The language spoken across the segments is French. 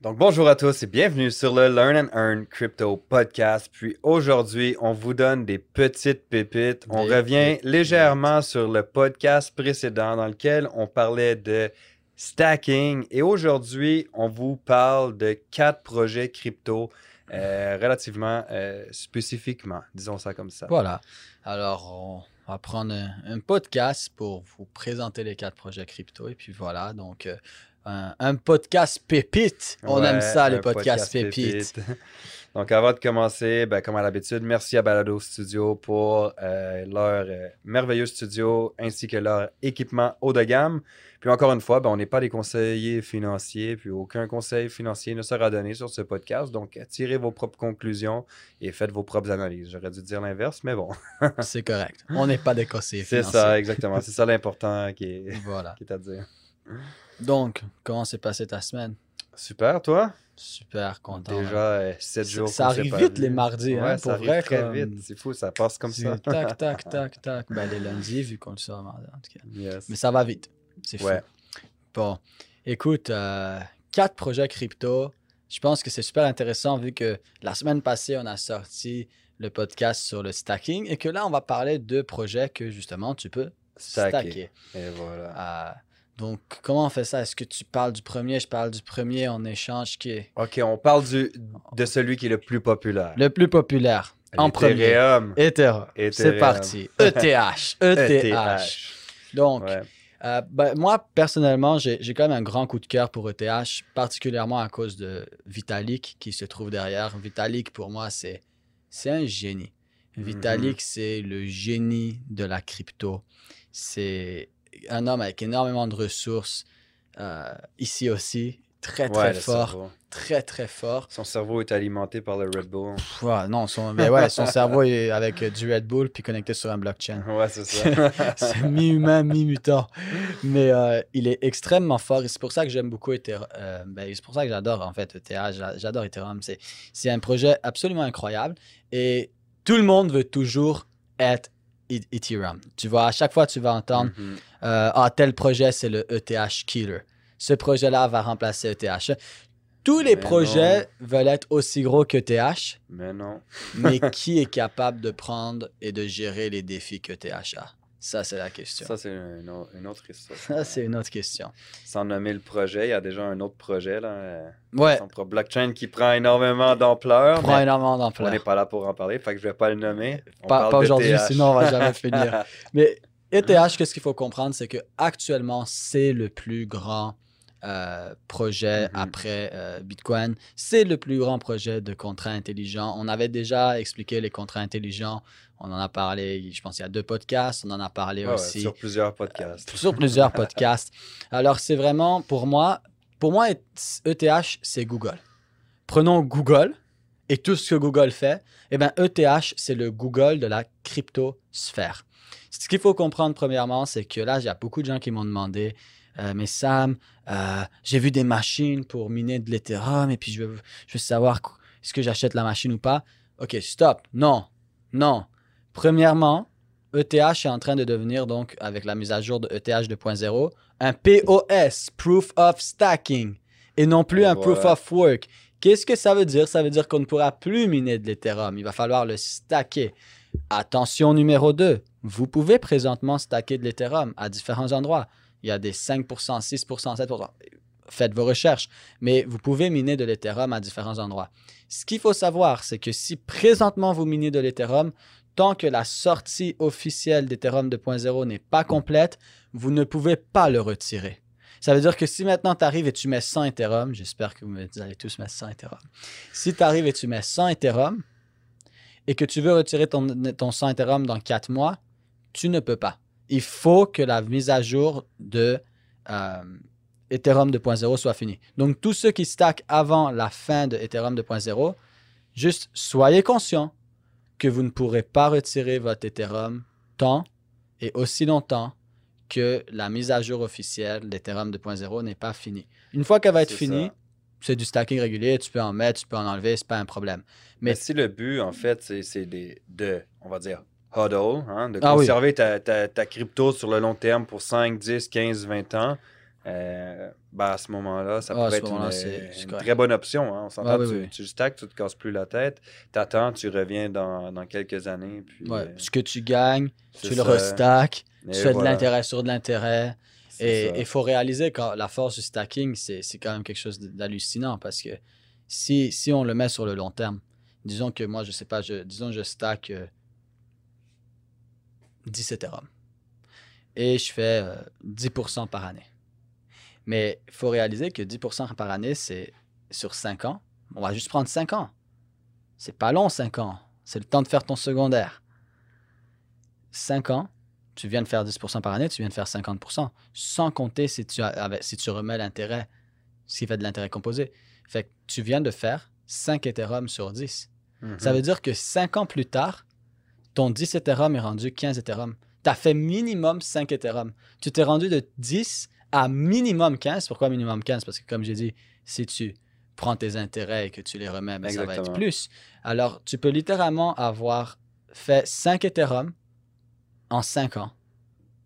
Donc bonjour à tous et bienvenue sur le Learn and Earn Crypto Podcast. Puis aujourd'hui, on vous donne des petites pépites. On Des revient pépites. légèrement sur le podcast précédent dans lequel on parlait de stacking. Et aujourd'hui, on vous parle de quatre projets crypto euh, relativement euh, spécifiquement, disons ça comme ça. Voilà. Alors, on va prendre un, un podcast pour vous présenter les quatre projets crypto. Et puis voilà, donc euh, un, un podcast pépite. On Ouais, aime ça, les podcasts podcast pépites. pépite. Donc, avant de commencer, ben, comme à l'habitude, merci à Balado Studio pour euh, leur euh, merveilleux studio ainsi que leur équipement haut de gamme. Puis encore une fois, ben, on n'est pas des conseillers financiers, puis aucun conseil financier ne sera donné sur ce podcast. Donc, tirez vos propres conclusions et faites vos propres analyses. J'aurais dû dire l'inverse, mais bon, C'est correct. On n'est pas des conseillers c'est financiers. ça, exactement. C'est ça l'important qui est, Voilà. qui est à dire. Donc, comment s'est passée ta semaine? Super, toi? Super content. Déjà, 7 Ça- jours. ça qu'on s'est arrive vite, vu. les mardis, hein, Ouais, pour ça arrive vrai, très comme- vite. C'est fou, ça passe comme ça. Tac, tac, tac, tac. Ben, les lundis, vu qu'on le sort mardi, en tout cas. Yes. Mais ça va vite. C'est fou. Ouais. Bon, écoute, euh, quatre projets crypto. Je pense que c'est super intéressant vu que la semaine passée, on a sorti le podcast sur le stacking et que là, on va parler de projets que justement tu peux Stacker. stacker. Et voilà. Euh, donc, comment on fait ça? Est-ce que tu parles du premier, je parle du premier, on échange qui est OK, on parle du, de celui qui est le plus populaire. le plus populaire en premier? Ethereum. C'est parti. E ETH. ETH. ETH. Donc, Ouais. Euh, ben, moi, personnellement, j'ai quand même un grand coup de cœur pour ETH, particulièrement à cause de Vitalik qui se trouve derrière. Vitalik, pour moi, c'est c'est un génie. Mhm. Vitalik, c'est le génie de la crypto. C'est un homme avec énormément de ressources, euh, ici aussi, très, très fort, très, très fort. Son cerveau est alimenté par le Red Bull. Pff, ouais, non, son, mais ouais, son cerveau est avec euh, du Red Bull puis connecté sur un blockchain. Ouais, c'est ça. c'est mi-humain, mi-mutant. Mais euh, il est extrêmement fort et c'est pour ça que j'aime beaucoup Ethereum. Euh, ben, c'est pour ça que j'adore en fait ETH. J'a- J'adore Ethereum. C'est, c'est un projet absolument incroyable et tout le monde veut toujours être E- Ethereum. Tu vois, à chaque fois, tu vas entendre Mhm. Euh, Ah, tel projet, c'est le ETH Killer. Ce projet-là va remplacer ETH. Tous les Mais projets non. veulent être aussi gros que ETH, Mais non. mais qui est capable de prendre et de gérer les défis que ETH a? Ça, c'est la question. Ça, c'est une, au- une autre histoire. Ça, c'est une autre question. Sans nommer le projet, il y a déjà un autre projet, là. euh, Ouais, blockchain qui prend énormément d'ampleur. prend énormément On d'ampleur. n'est pas là pour en parler, fait que je vais pas le nommer. On Pas, pas aujourd'hui, TH. sinon on va jamais finir. Mais ETH, qu'est-ce qu'il faut comprendre, c'est que actuellement c'est le plus grand euh, projet Mhm. après euh, Bitcoin. C'est le plus grand projet de contrats intelligents. On avait déjà expliqué les contrats intelligents. On en a parlé, je pense, il y a deux podcasts. On en a parlé ouais, aussi. sur plusieurs podcasts. sur plusieurs podcasts. Alors, c'est vraiment, pour moi, pour moi, ETH, c'est Google. Prenons Google et tout ce que Google fait. Eh bien, ETH, c'est le Google de la cryptosphère. Ce qu'il faut comprendre, premièrement, c'est que là, il y a beaucoup de gens qui m'ont demandé euh, Mais Sam, euh, j'ai vu des machines pour miner de l'Ethereum et puis je veux, je veux savoir est-ce que j'achète la machine ou pas? OK, stop. Non, non. Premièrement, ETH est en train de devenir, donc, avec la mise à jour de ETH 2.0, un POS, Proof of Stacking, et non plus Et un voilà. Proof of Work. Qu'est-ce que ça veut dire? Ça veut dire qu'on ne pourra plus miner de l'Ethereum. Il va falloir le stacker. Attention numéro 2. Vous pouvez présentement stacker de l'Ethereum à différents endroits. Il y a des 5%, 6%, 7%. Faites vos recherches. Mais vous pouvez miner de l'Ethereum à différents endroits. Ce qu'il faut savoir, c'est que si présentement vous minez de l'Ethereum, tant que la sortie officielle d'Ethereum 2.0 n'est pas complète, vous ne pouvez pas le retirer. Ça veut dire que si maintenant tu arrives et tu mets 100 Ethereum, j'espère que vous allez tous mettre 100 Ethereum. Si tu arrives et tu mets 100 Ethereum et que tu veux retirer ton, ton 100 Ethereum dans 4 mois, tu ne peux pas. Il faut que la mise à jour de euh, Ethereum 2.0 soit finie. Donc, tous ceux qui stackent avant la fin de Ethereum 2.0, juste soyez conscients que vous ne pourrez pas retirer votre Ethereum tant et aussi longtemps que la mise à jour officielle d'Ethereum 2.0 n'est pas finie. Une fois qu'elle va être finie, c'est du stacking régulier, tu peux en mettre, tu peux en enlever, c'est pas un problème. Mais Mais- si le but, en fait, c'est de, on va dire, hodl, hein, de Ah oui. conserver ta, ta- ta crypto sur le long terme pour 5, 10, 15, 20 ans, euh, ben, à ce moment-là, ça Ah, pourrait être une, très bonne option. hein. On s'entend, oui, tu, oui. tu stacks, tu te casses plus la tête, t'attends, tu reviens dans, dans quelques années. Puis, Ouais. euh, Ce que tu gagnes, tu le ça. Et tu fais voilà. de l'intérêt sur de l'intérêt. Et il faut réaliser que la force du stacking, c'est quand même quelque chose d'hallucinant parce que si, si on le met sur le long terme, disons que moi, je sais pas, je, disons que je stack euh, 10 Ethereum et je fais euh, 10% par année. Mais il faut réaliser que 10% par année, c'est sur 5 ans. On va juste prendre 5 ans. C'est pas long, 5 ans. C'est le temps de faire ton secondaire. 5 ans, tu viens de faire 10% par année, tu viens de faire 50%, sans compter si tu, as- avec- si tu remets l'intérêt, ce qui fait de l'intérêt composé. Fait que tu viens de faire 5 Ethereum sur 10. Mhm. Ça veut dire que 5 ans plus tard, ton 10 Ethereum est rendu 15 Ethereum. Tu as fait minimum 5 Ethereum. Tu t'es rendu de 10 à minimum 15. Pourquoi minimum 15? Parce que comme j'ai dit, si tu prends tes intérêts et que tu les remets, ben, ça va être plus. Alors, tu peux littéralement avoir fait 5 Ethereum en 5 ans.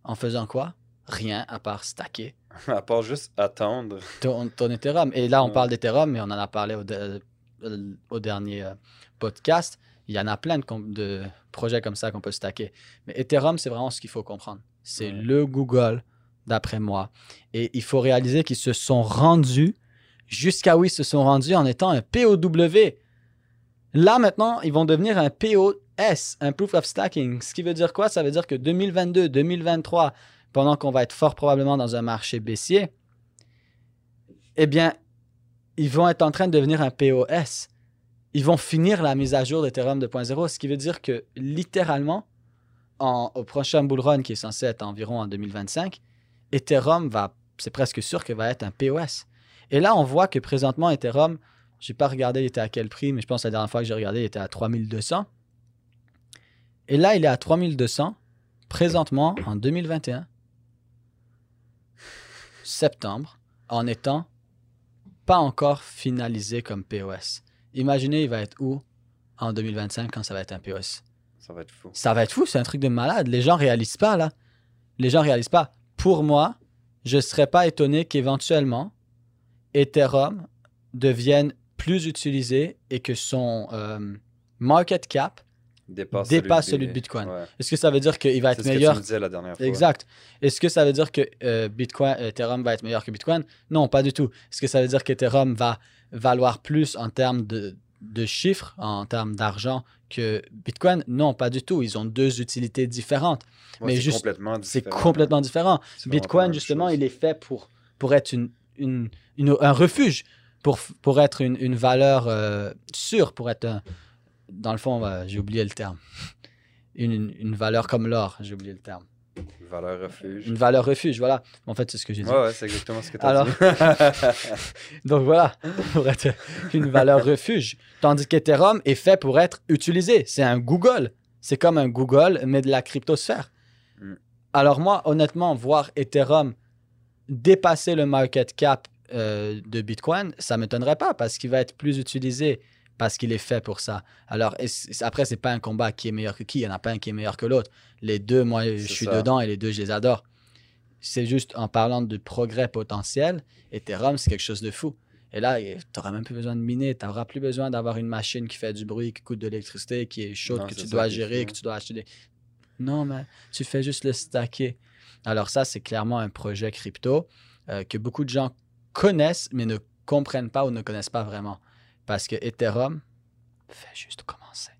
En faisant quoi? Rien à part stacker À part juste attendre. ton, ton Ethereum. Et là, on Ouais. parle d'Ethereum, mais on en a parlé au, de- euh, au dernier euh, podcast. Il y en a plein de, projets comme ça qu'on peut stacker. Mais Ethereum, c'est vraiment ce qu'il faut comprendre. C'est Ouais. le Google, d'après moi. Et il faut réaliser qu'ils se sont rendus jusqu'à où ils se sont rendus en étant un POW. Là, maintenant, ils vont devenir un POS, un Proof of Stacking. Ce qui veut dire quoi? Ça veut dire que 2022, 2023, pendant qu'on va être fort probablement dans un marché baissier, eh bien, ils vont être en train de devenir un POS. Ils vont finir la mise à jour d'Ethereum 2.0, ce qui veut dire que littéralement, en- au prochain bull run qui est censé être environ en 2025, Ethereum va, c'est presque sûr que va être un POS. Et là, on voit que présentement, Ethereum, je n'ai pas regardé il était à quel prix, mais je pense que la dernière fois que j'ai regardé, il était à 3200. Et là, il est à 3200, présentement, en 2021, septembre, en étant pas encore finalisé comme POS. Imaginez, il va être où en 2025 quand ça va être un POS? Ça va être fou. Ça va être fou, c'est un truc de malade. Les gens réalisent pas, là. Les gens réalisent pas. Pour moi, je serais pas étonné qu'éventuellement, Ethereum devienne plus utilisé et que son euh, market cap, Dépasse, Dépasse celui celui de Bitcoin. Ouais. est-ce que ça veut dire qu'il va C'est être ce que tu meilleur me disais la dernière fois. Exact. Est-ce que ça veut dire que euh, Bitcoin, Ethereum va être meilleur que Bitcoin? Non, pas du tout. Est-ce que ça veut dire qu'Ethereum va valoir plus en termes de, de chiffres, en termes d'argent que Bitcoin? Non, pas du tout. Ils ont deux utilités différentes. Ouais, mais c'est juste- complètement C'est différent. complètement différent. C'est Bitcoin, justement, chose. il est fait pour, pour être une, une- une- un refuge, pour, pour être une, une valeur euh, sûre, pour être un- Dans le fond, euh, j'ai oublié le terme. Une, une valeur comme l'or, j'ai oublié le terme. Valeur refuge. Une valeur refuge, voilà. En fait, c'est ce que j'ai dit. Ouais, ouais, c'est exactement ce que tu as Alors- dit. Donc voilà, pour être une valeur refuge. Tandis qu'Ethereum est fait pour être utilisé. C'est un Google. C'est comme un Google, mais de la cryptosphère. Mm. Alors moi, honnêtement, voir Ethereum dépasser le market cap euh, de Bitcoin, ça ne m'étonnerait pas parce qu'il va être plus utilisé, parce qu'il est fait pour ça. Alors et après, c'est pas un combat qui est meilleur que qui. Il n'y en a pas un qui est meilleur que l'autre. Les deux, moi, je suis ça. dedans et les deux, je les adore. C'est juste en parlant de progrès potentiel, Ethereum, c'est quelque chose de fou. Et là, tu n'auras même plus besoin de miner. Tu n'auras plus besoin d'avoir une machine qui fait du bruit, qui coûte de l'électricité, qui est chaude, Non, que tu dois gérer, que tu dois acheter des... Non, mais tu fais juste le stacker. Alors ça, c'est clairement un projet crypto euh, que beaucoup de gens connaissent, mais ne comprennent pas ou ne connaissent pas vraiment. Parce que Ethereum fait juste commencer.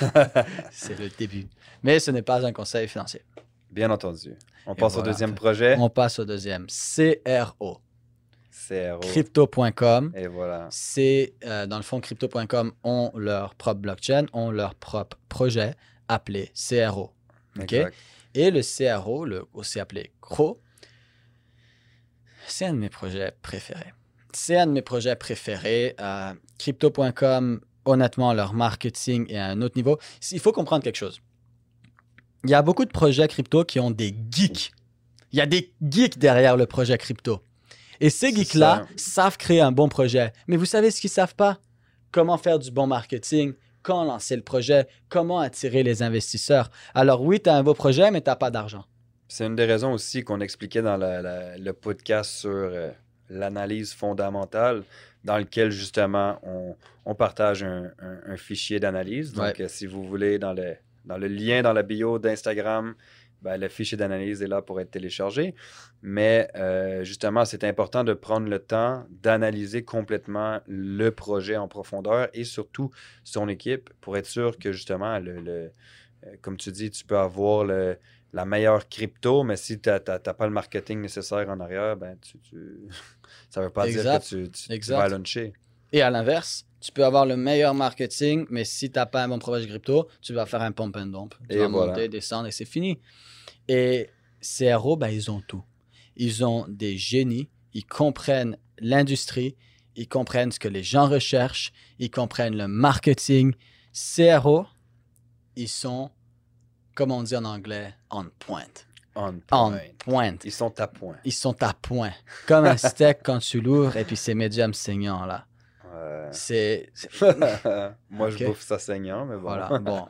C'est le début. Mais ce n'est pas un conseil financier. Bien entendu. On passe voilà. au deuxième projet. On passe au deuxième. CRO. CRO. Crypto.com. Et voilà. c'est, euh, dans le fond, crypto.com ont leur propre blockchain, ont leur propre projet appelé CRO. OK? Exact. Et le CRO, le, aussi appelé CRO, c'est un de mes projets préférés. C'est un de mes projets préférés. Euh, crypto.com, honnêtement, leur marketing est à un autre niveau. Il faut comprendre quelque chose. Il y a beaucoup de projets crypto qui ont des geeks. Il y a des geeks derrière le projet crypto. Et ces geeks-là savent créer un bon projet. Mais vous savez ce qu'ils ne savent pas? Comment faire du bon marketing, quand lancer le projet, comment attirer les investisseurs? Alors oui, tu as un beau projet, mais tu n'as pas d'argent. C'est une des raisons aussi qu'on expliquait dans la- la- le podcast sur euh, l'analyse fondamentale, dans lequel justement on, on partage un, un- un fichier d'analyse. Donc, Ouais. euh, si vous voulez, dans le, dans le lien dans la bio d'Instagram, ben, le fichier d'analyse est là pour être téléchargé. Mais euh, justement, c'est important de prendre le temps d'analyser complètement le projet en profondeur et surtout son équipe pour être sûr que justement, le, le- euh, comme tu dis, tu peux avoir le- la meilleure crypto, mais si tu n'as pas le marketing nécessaire en arrière, ben tu, tu- ça ne veut pas Exact. dire que tu, tu- tu vas launcher. Et à l'inverse, tu peux avoir le meilleur marketing, mais si tu n'as pas un bon projet crypto, tu vas faire un pump and dump. Tu Et vas voilà. monter, descendre et c'est fini. Et CRO, ben, ils ont tout. Ils ont des génies, ils comprennent l'industrie, ils comprennent ce que les gens recherchent, ils comprennent le marketing. CRO, ils sont, comme on dit en anglais, on point. On On point. Ils sont à point. Ils sont à point. Comme un steak quand tu l'ouvres et puis c'est médium saignant là. Ouais. C'est. Moi, je bouffe ça saignant, mais bon. Voilà, bon.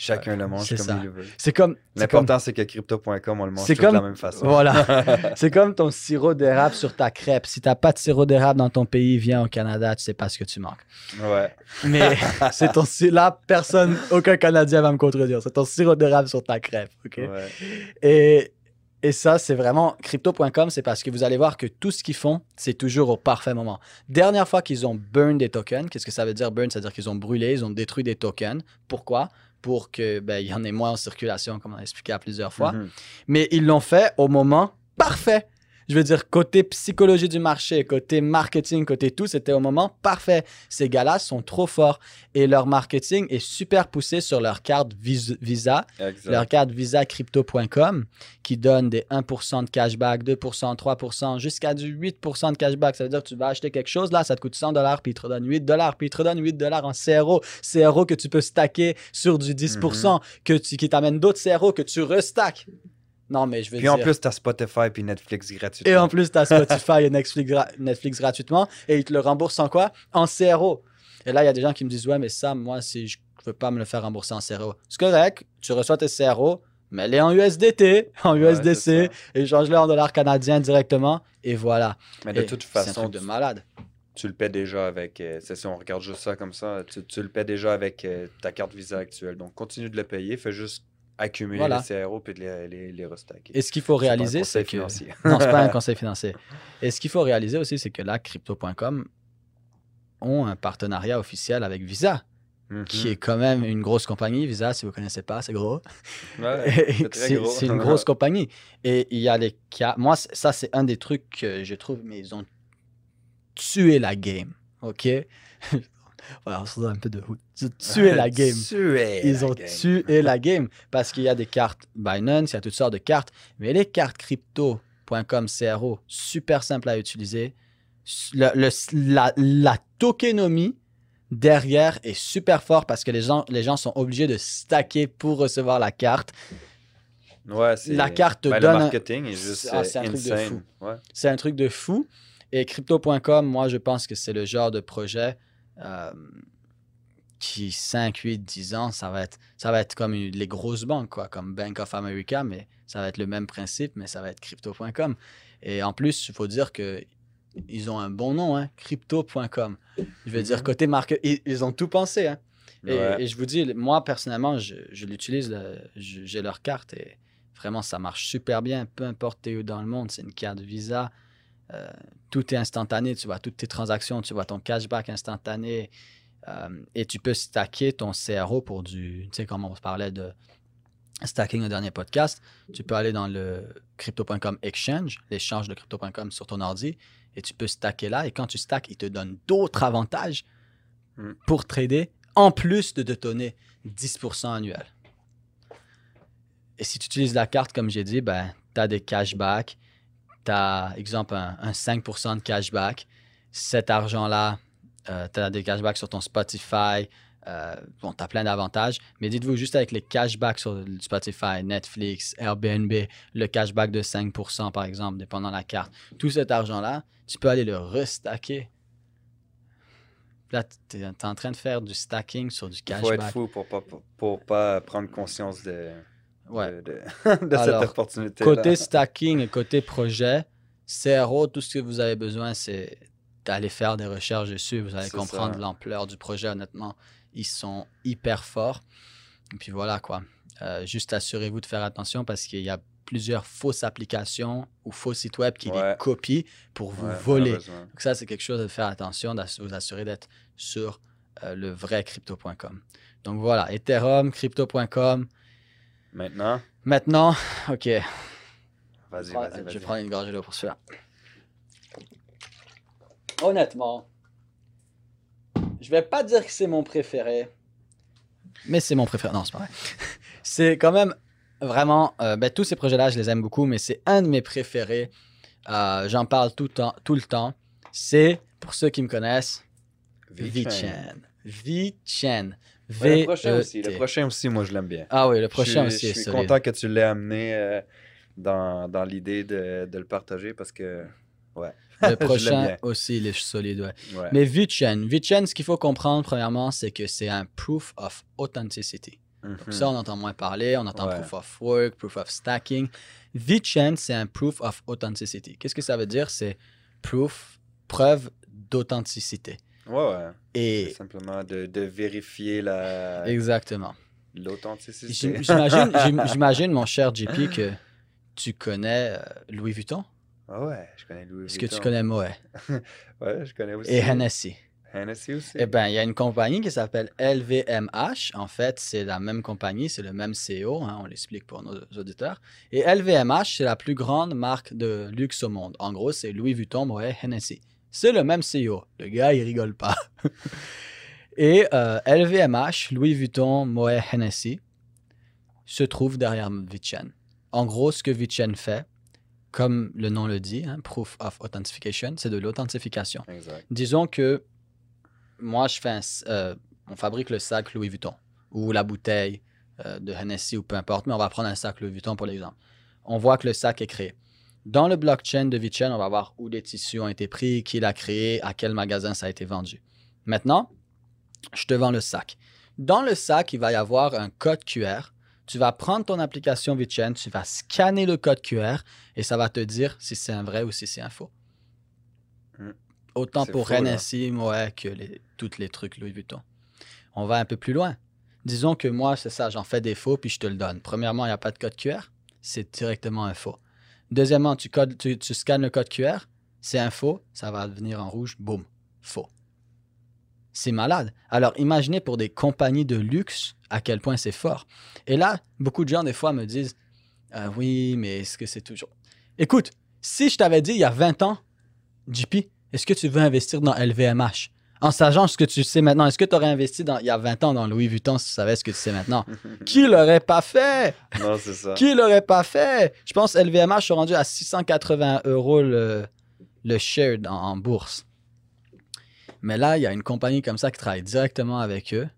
Chacun le mange comme ça. il le veut. C'est comme. L'important, c'est que crypto.com, on le mange de la même façon. Voilà. C'est comme ton sirop d'érable sur ta crêpe. Si t'as pas de sirop d'érable dans ton pays, viens au Canada, tu sais pas ce que tu manques. ouais. Mais c'est ton là, personne, aucun Canadien va me contredire. C'est ton sirop d'érable sur ta crêpe, ok? ouais. Et, et ça, c'est vraiment crypto.com, c'est parce que vous allez voir que tout ce qu'ils font, c'est toujours au parfait moment. Dernière fois qu'ils ont burn des tokens, qu'est-ce que ça veut dire burn? C'est-à-dire qu'ils ont brûlé, ils ont détruit des tokens. Pourquoi? Pour que ben, il y en ait moins en circulation, comme on a expliqué à plusieurs fois. Mhm. Mais ils l'ont fait au moment parfait. Je veux dire, côté psychologie du marché, côté marketing, côté tout, c'était au moment parfait. Ces gars-là sont trop forts et leur marketing est super poussé sur leur carte Vis- Visa Exact. leur carte Visa Crypto.com qui donne des 1% de cashback, 2%, 3%, jusqu'à du 8% de cashback. Ça veut dire que tu vas acheter quelque chose, là, ça te coûte 100 dollars, puis ils te redonnent 8 dollars, puis ils te redonnent 8 dollars en CRO. CRO que tu peux stacker sur du 10%, que tu, qui t'amène d'autres CRO que tu restack. Non, mais je veux Puis dire... en plus, t'as Spotify puis Netflix gratuitement. Et en plus, tu as Spotify et Netflix, gra- Netflix gratuitement et ils te le remboursent en quoi? En CRO. Et là, il y a des gens qui me disent Ouais, mais ça, moi, si je ne veux pas me le faire rembourser en CRO. C'est correct, tu reçois tes CRO, mets-les en USDT, en Ouais, c'est USDC, et change-les en dollars canadiens directement, et voilà. Mais de Et toute C'est un façon, truc de malade. tu le paies déjà avec. euh, si on regarde juste ça comme ça, tu, tu le paies déjà avec euh, ta carte Visa actuelle. Donc continue de le payer, fais juste accumuler Voilà. les CRO puis de les, les, les restacker. Et ce qu'il faut réaliser, c'est que. financier. non, c'est pas un conseil financier. Et ce qu'il faut réaliser aussi, c'est que là, Crypto.com ont un partenariat officiel avec Visa, Mhm. qui est quand même une grosse compagnie. Visa, si vous ne connaissez pas, c'est gros. Ouais, c'est une grosse compagnie. Et il y a les cas. Moi, ça, c'est un des trucs que je trouve, mais ils ont tué la game. OK? Voilà, on se donne un peu de hood. Ils ont tué la game. Tué Ils la ont game. tué la game parce qu'il y a des cartes Binance, il y a toutes sortes de cartes, mais les cartes crypto.com CRO, super simple à utiliser. Le- le- la, la tokenomie derrière est super fort parce que les gens, les gens sont obligés de stacker pour recevoir la carte. Ouais, La carte te ben, donne Le marketing est juste Ah, c'est un truc de fou. Ouais. C'est un truc de fou. Et crypto.com, moi, je pense que c'est le genre de projet euh, qui, 5, 8, 10 ans, ça va être, ça va être comme une- les grosses banques, quoi, comme Bank of America, mais ça va être le même principe, mais ça va être crypto.com. Et en plus, il faut dire que ils ont un bon nom, hein, crypto.com. Je veux dire, Mhm. côté marque, ils, ils ont tout pensé. Hein. Et, Ouais. et je vous dis, moi, personnellement, je, je l'utilise, le- j'ai leur carte et vraiment, ça marche super bien. Peu importe où dans le monde, c'est une carte Visa. Euh, tout est instantané. Tu vois toutes tes transactions, tu vois ton cashback instantané. Euh, et tu peux stacker ton CRO pour du. Tu sais, comme on parlait de stacking au dernier podcast, tu peux aller dans le crypto.com exchange, l'échange de crypto.com sur ton ordi, et tu peux stacker là. Et quand tu stacks, il te donne d'autres avantages Mm. pour trader, en plus de te donner 10% annuel. Et si tu utilises la carte, comme j'ai dit, ben, tu as des cashbacks. Tu as, exemple, un, un 5% de cashback. Cet argent-là, tu as des cashbacks sur ton Spotify. Euh, bon, tu as plein d'avantages. Mais dites-vous, juste avec les cashbacks sur Spotify, Netflix, Airbnb, le cashback de 5%, par exemple, dépendant de la carte, tout cet argent-là, tu peux aller le restacker. Là, tu es, en train de faire du stacking sur du Il faut être cashback. fou pour pas, pour, pour pas prendre conscience de, Ouais. de, de- de Alors, cette opportunité. Côté stacking et côté projet, CRO, tout ce que vous avez besoin, c'est d'aller faire des recherches dessus. Vous allez comprendre l'ampleur du projet. Honnêtement, ils sont hyper forts. Et puis voilà quoi. Euh, juste assurez-vous de faire attention parce qu'il y a plusieurs fausses applications ou faux sites web qui les copient pour vous Ouais, voler. Donc ça, c'est quelque chose de faire attention, de vous assurer d'être sur euh, le vrai crypto.com. Donc voilà, Ethereum, crypto.com. Maintenant, Maintenant, OK. vas-y, Je vas-y, vas-y. Je vais prendre une gorgée d'eau pour celui-là. Honnêtement, je vais pas dire que c'est mon préféré, mais c'est mon préféré. Non, c'est pas vrai. c'est quand même vraiment. euh, ben, tous ces projets-là, je les aime beaucoup, mais c'est un de mes préférés. Euh, J'en parle tout le temps. Tout le temps. C'est, pour ceux qui me connaissent, VeChain. VeChain. Le prochain aussi. V-E-T. Le prochain aussi, moi, je l'aime bien. Ah oui, le prochain aussi Je suis content que tu l'aies amené euh, dans, dans l'idée de, de le partager parce que, ouais. Le prochain aussi, il est solide, ouais. Mais VeChain, VeChain, ce qu'il faut comprendre, premièrement, c'est que c'est un proof of authenticity. Donc Mhm. ça, on entend moins parler, on entend Ouais. proof of work, proof of stacking. VeChain, c'est un proof of authenticity. Qu'est-ce que ça veut dire? C'est proof, preuve d'authenticité. Ouais, ouais. Et simplement de, de vérifier la- exactement. l'authenticité. J'im- J'imagine, j'im- j'imagine, mon cher JP, que tu connais euh, Louis Vuitton? Ah ouais, je connais Louis Est-ce que tu Vuitton. connais Moet Ouais, je connais aussi. et Hennessy? Hennessy aussi. Eh bien, il y a une compagnie qui s'appelle LVMH. En fait, c'est la même compagnie, c'est le même CEO, hein, on l'explique pour nos auditeurs. Et LVMH, c'est la plus grande marque de luxe au monde. En gros, c'est Louis Vuitton, Moet, Hennessy. C'est le même CEO. Le gars, il rigole pas. Et euh, LVMH, Louis Vuitton, Moet, Hennessy, se trouve derrière VeChain. En gros, ce que VeChain fait, comme le nom le dit, hein, Proof of Authentication, c'est de l'authentification. Disons que moi, je fais un euh, on fabrique le sac Louis Vuitton ou la bouteille euh, de Hennessy ou peu importe, mais on va prendre un sac Louis Vuitton pour l'exemple. On voit que le sac est créé. Dans le blockchain de VeChain, on va voir où les tissus ont été pris, qui l'a créé, à quel magasin ça a été vendu. Maintenant, je te vends le sac. Dans le sac, il va y avoir un code QR. Tu vas prendre ton application VeChain, tu vas scanner le code QR et ça va te dire si c'est un vrai ou si c'est un faux. Hmm. Autant pour. Hennessy, ouais, que les, tous les trucs Louis Vuitton. On va un peu plus loin. Disons que moi, c'est ça, j'en fais des faux puis je te le donne. Premièrement, il n'y a pas de code QR, c'est directement un faux. Deuxièmement, tu, scannes le code QR, c'est un faux, ça va devenir en rouge, boum, faux. C'est malade. Alors imaginez pour des compagnies de luxe à quel point c'est fort. Et là, beaucoup de gens des fois me disent Ah Oui, mais est-ce que c'est toujours. Écoute, si je t'avais dit il y a 20 ans, JP, est-ce que tu veux investir dans LVMH En sachant ce que tu sais maintenant, est-ce que tu aurais investi dans, il y a 20 ans dans Louis Vuitton si tu savais ce que tu sais maintenant? Qui l'aurait pas fait? Non, c'est ça. Qui l'aurait pas fait? Je pense que LVMH sont rendus à 680 euros le, le share en, en bourse. Mais là, il y a une compagnie comme ça qui travaille directement avec eux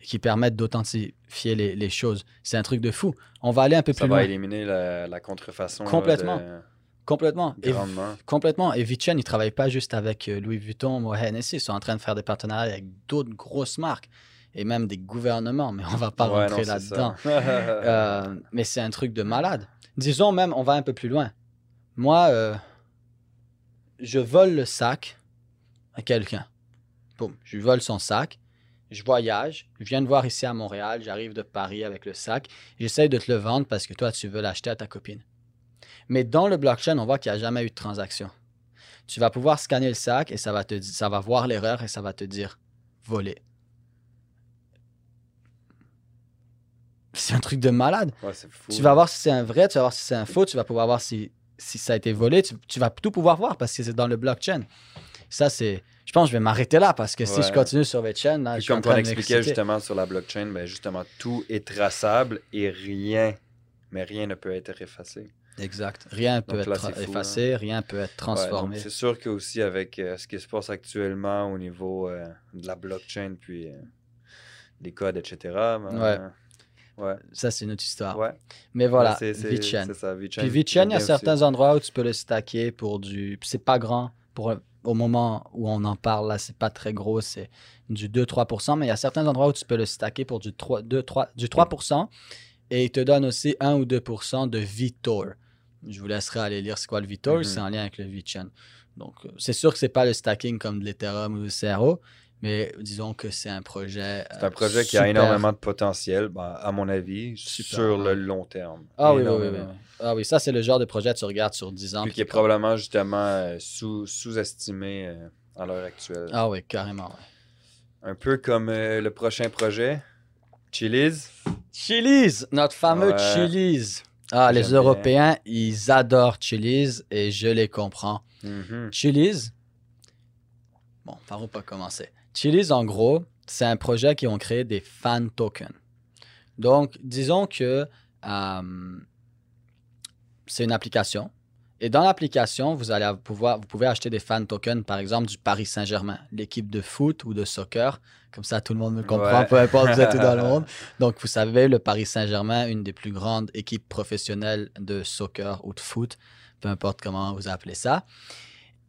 et qui permettent d'authentifier les, les choses. C'est un truc de fou. On va aller un peu Ça plus va loin. éliminer la, la contrefaçon. Complètement. de- Complètement. Et, complètement. Et VeChain, ils ne travaillent pas juste avec euh, Louis Vuitton ou Hennessy. Ils sont en train de faire des partenariats avec d'autres grosses marques et même des gouvernements. Mais on va pas Ouais, rentrer là-dedans. Euh, mais c'est un truc de malade. Disons même, on va un peu plus loin. Moi, euh, je vole le sac à quelqu'un. Boum, je lui vole son sac. Je voyage. Je viens de voir ici à Montréal. J'arrive de Paris avec le sac. J'essaye de te le vendre parce que toi, tu veux l'acheter à ta copine. Mais dans le blockchain, on voit qu'il n'y a jamais eu de transaction. Tu vas pouvoir scanner le sac et ça va, te, ça va voir l'erreur et ça va te dire volé. C'est un truc de malade. Ouais, c'est fou. Tu vas voir si c'est un vrai, tu vas voir si c'est un faux, tu vas pouvoir voir si, si ça a été volé, tu, tu vas tout pouvoir voir parce que c'est dans le blockchain. Ça, c'est. Je pense que je vais m'arrêter là parce que si je continue sur VeChain, là, Puis je suis en comme on expliquait justement sur la blockchain, ben justement, tout est traçable et rien, mais rien ne peut être effacé. Exact. Rien peut Donc là, être effacé, rien peut être transformé. c'est sûr qu'aussi avec euh, ce qui se passe actuellement au niveau euh, de la blockchain, puis euh, des codes, etc. ben, Ouais. Ouais. ça, c'est une autre histoire. Ouais. Mais voilà, Ouais, VeChain. Puis VeChain, il y a certains endroits où tu peux le stacker pour du. C'est pas grand. Pour, au moment où on en parle, là, c'est pas très gros, c'est du 2-3%, mais il y a certains endroits où tu peux le stacker pour du 3, 2, 3, du 3%, Et ils te donnent aussi 1 ou 2% de VTOR. Je vous laisserai aller lire c'est quoi le Mhm. c'est en lien avec le VChain. Donc, euh, c'est sûr que c'est pas le stacking comme de l'Ethereum ou le CRO, mais disons que c'est un projet. C'est un projet qui a énormément de potentiel, ben, à mon avis, Super, sur le long terme. Ah oui, oui, oui. Ah oui, ça, c'est le genre de projet que tu regardes sur 10 ans. Puis qui est comme- probablement justement euh, sous- sous-estimé euh, à l'heure actuelle. Ah oui, carrément. ouais. Un peu comme euh, le prochain projet, Chili's. Chili's, notre fameux Ouais. Chili's. Ah, les. Européens, ils adorent Chili's et je les comprends. Mhm. Chili's, bon, par où pas commencer? Chili's, en gros, c'est un projet qui ont créé des fan tokens. Donc, disons que euh, c'est une application. Et dans l'application, vous allez pouvoir, vous pouvez acheter des fan tokens, par exemple, du Paris Saint-Germain, l'équipe de foot ou de soccer. Comme ça, tout le monde me comprend, Ouais. peu importe où vous êtes où dans le monde. Donc, vous savez, le Paris Saint-Germain, une des plus grandes équipes professionnelles de soccer ou de foot, peu importe comment vous appelez ça.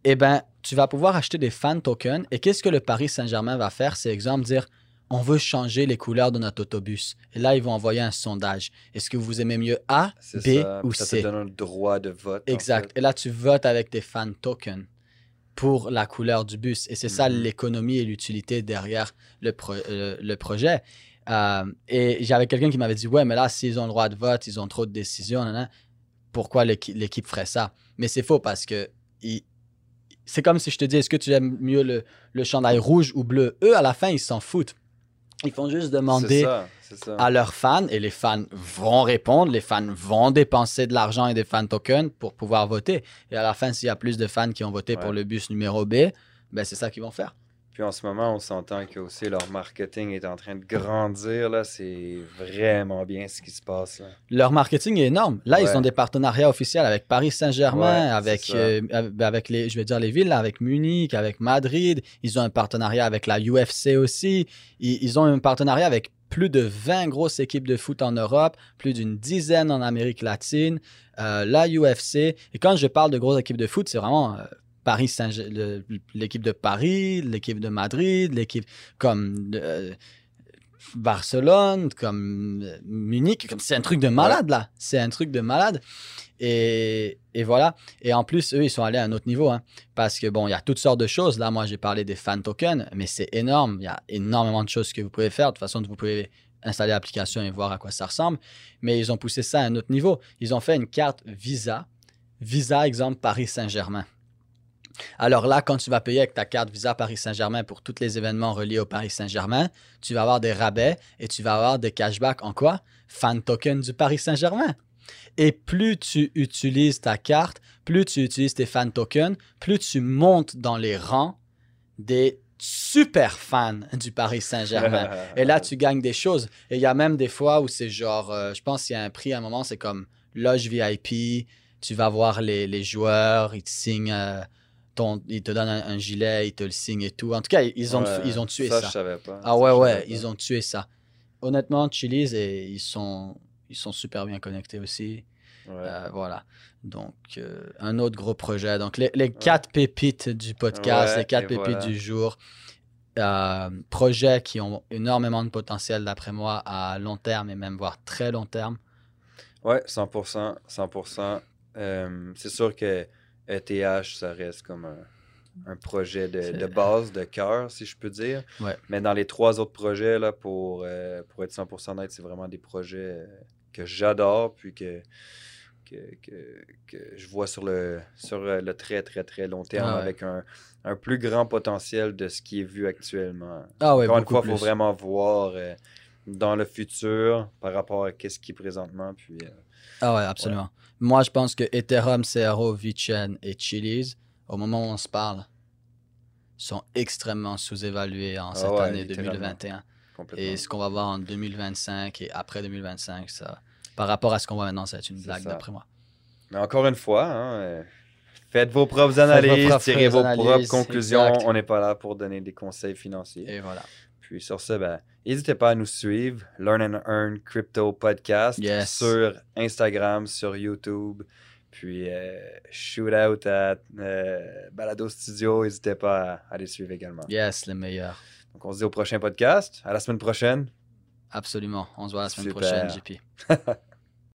Eh bien, tu vas pouvoir acheter des fan tokens. Et qu'est-ce que le Paris Saint-Germain va faire? C'est exemple dire, on veut changer les couleurs de notre autobus. Et là, ils vont envoyer un sondage. Est-ce que vous aimez mieux A, B ça. ou ça C? te donne un droit de vote. en Exact. fait. Et là, tu votes avec tes fan tokens pour la couleur du bus. Et c'est ça Mhm. l'économie et l'utilité derrière le, pro- euh, le projet. Euh, et j'avais quelqu'un qui m'avait dit Ouais, mais là, s'ils ont le droit de vote, ils ont trop de décisions, pourquoi l'équi- l'équipe ferait ça? Mais c'est faux parce que ils- c'est comme si je te dis Est-ce que tu aimes mieux le, le chandail rouge ou bleu? Eux, à la fin, ils s'en foutent. Ils font juste demander ça. à leurs fans et les fans vont répondre, les fans vont dépenser de l'argent et des fan tokens pour pouvoir voter. Et à la fin, s'il y a plus de fans qui ont voté Ouais. pour le bus numéro B, ben c'est ça qu'ils vont faire. Puis en ce moment, on s'entend que aussi leur marketing est en train de grandir. Là, c'est vraiment bien ce qui se passe. Là. Leur marketing est énorme. Là, ils ont des partenariats officiels avec Paris Saint-Germain, Ouais, avec, euh, avec les, je vais dire les villes, avec Munich, avec Madrid. Ils ont un partenariat avec la UFC aussi. Ils, ils ont un partenariat avec plus de 20 grosses équipes de foot en Europe, plus d'une dizaine en Amérique latine, euh, la UFC. Et quand je parle de grosses équipes de foot, c'est vraiment euh, Paris l'équipe de Paris, l'équipe de Madrid, l'équipe comme euh, Barcelone, comme euh, Munich, comme c'est un truc de malade là, c'est un truc de malade. Et, et voilà. Et en plus, eux, ils sont allés à un autre niveau. hein. parce que, bon, il y a toutes sortes de choses. Là, moi, j'ai parlé des fan tokens, mais c'est énorme. Il y a énormément de choses que vous pouvez faire. De toute façon, vous pouvez installer l'application et voir à quoi ça ressemble. Mais ils ont poussé ça à un autre niveau. Ils ont fait une carte Visa. Visa, exemple, Paris Saint-Germain. Alors là, quand tu vas payer avec ta carte Visa Paris Saint-Germain pour tous les événements reliés au Paris Saint-Germain, tu vas avoir des rabais et tu vas avoir des cashbacks en quoi? Fan token du Paris Saint-Germain. Et plus tu utilises ta carte, plus tu utilises tes fan tokens, plus tu montes dans les rangs des super fans du Paris Saint-Germain. Et là, tu gagnes des choses. Et il y a même des fois où c'est genre, euh, je pense qu'il y a un prix à un moment, c'est comme loge VIP, tu vas voir les, les joueurs, ils te signent, euh, ton, ils te donnent un, un gilet, ils te le signent et tout. En tout cas, ils ont, Ouais, ils ont tué ça. ça. je savais pas. Ah ouais, ouais, pas. ils ont tué ça. Honnêtement, Chili's, et ils sont, ils sont super bien connectés aussi. Ouais. Euh, voilà. Donc, euh, un autre gros projet. Donc, les, les quatre pépites du podcast, Ouais, les quatre pépites voilà. du jour. Euh, projets qui ont énormément de potentiel, d'après moi, à long terme et même voire très long terme. Ouais, 100%. 100%. Euh, c'est sûr que ETH, ça reste comme un, un projet de, base, de cœur, si je peux dire. Ouais. Mais dans les trois autres projets, là, pour, euh, pour être 100% net, c'est vraiment des projets euh, que j'adore, puis que, que, que, que je vois sur le, sur euh, le très, très, très long terme, Ah ouais. avec un, un plus grand potentiel de ce qui est vu actuellement. Ah ouais, Encore une beaucoup fois, il faut vraiment voir euh, dans le futur par rapport à ce qui est présentement. Puis, euh, Ah ouais, absolument. Moi, je pense que Ethereum, CRO, VeChain et Chili's, au moment où on se parle, sont extrêmement sous-évalués en Ah cette ouais, année littéralement. 2021. complètement. Et ce qu'on va voir en 2025 et après 2025, ça, par rapport à ce qu'on voit maintenant, ça va être une blague d'après moi. Mais encore une fois, hein, euh, faites vos propres analyses, propres tirez vos analyses, propres conclusions. exact. On n'est pas là pour donner des conseils financiers. Et voilà. Puis sur ce, ben, n'hésitez pas à nous suivre. Learn and Earn Crypto Podcast Yes. sur Instagram, sur YouTube. Puis euh, shoot out à euh, Balado Studio. N'hésitez pas à, à les suivre également. Yes, le meilleur. Donc on se dit au prochain podcast. À la semaine prochaine. Absolument. On se voit la semaine Super. prochaine, JP.